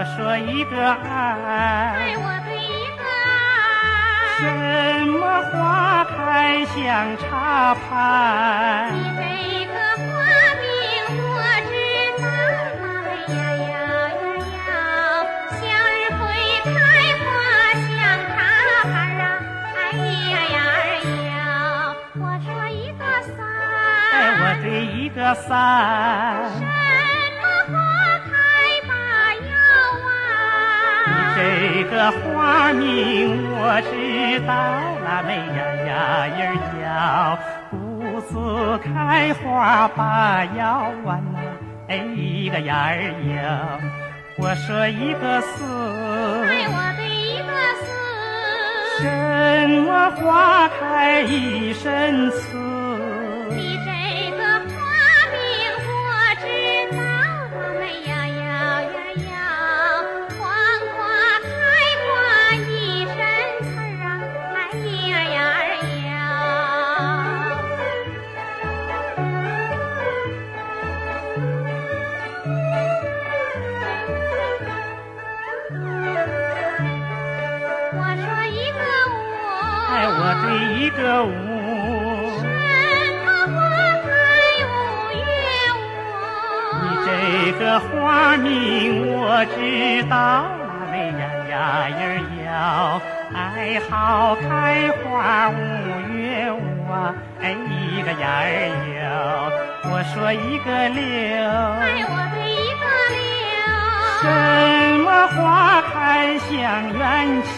我说一个哎，爱，我对一个爱，什么花开像茶盘？你这个花名我知道，哎呀呀呀呀，向日葵开花像茶盘啊，哎呀呀儿呀，我说一个三，哎，我对一个伞。这个花名我知道啦，美呀呀呀呀，姑子开花把腰弯呐，哎一个呀儿呀，我说一个四，哎，我对一个四。什么花开一身刺？我，哎，我对一个五，什么花开五月你？这个花名我知道啦，美呀呀呀呀，爱好开花五月五啊，哎一个呀儿呀，我说一个六，哎，我对一个六。什么花开像圆球？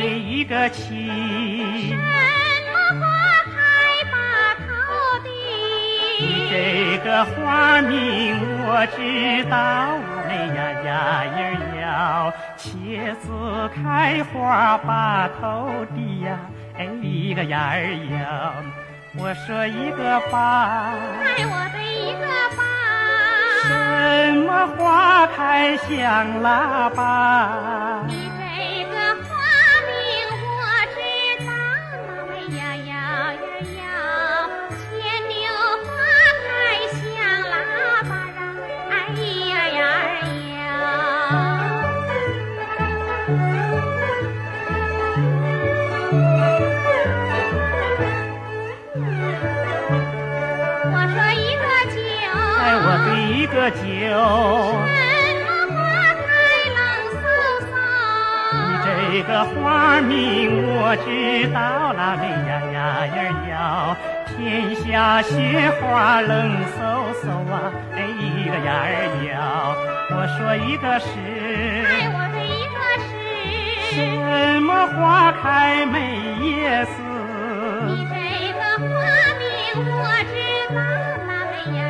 一个七什，么花开把头你低？这个花名我知道哎，呀呀呀呀，茄子开花把头低呀，哎一个呀儿呀，我说一个八，哎，我的一个八。什么花开像喇叭？什么花开冷飕你？这个花名我知道啦，美呀呀呀呀，天下雪花冷飕飕啊，哎一个呀儿呀，我说一个哎，是，我这一个是。什么花开美叶子？你这个花名我知道啦，美呀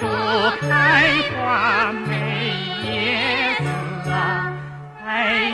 树开花没叶子啊，哎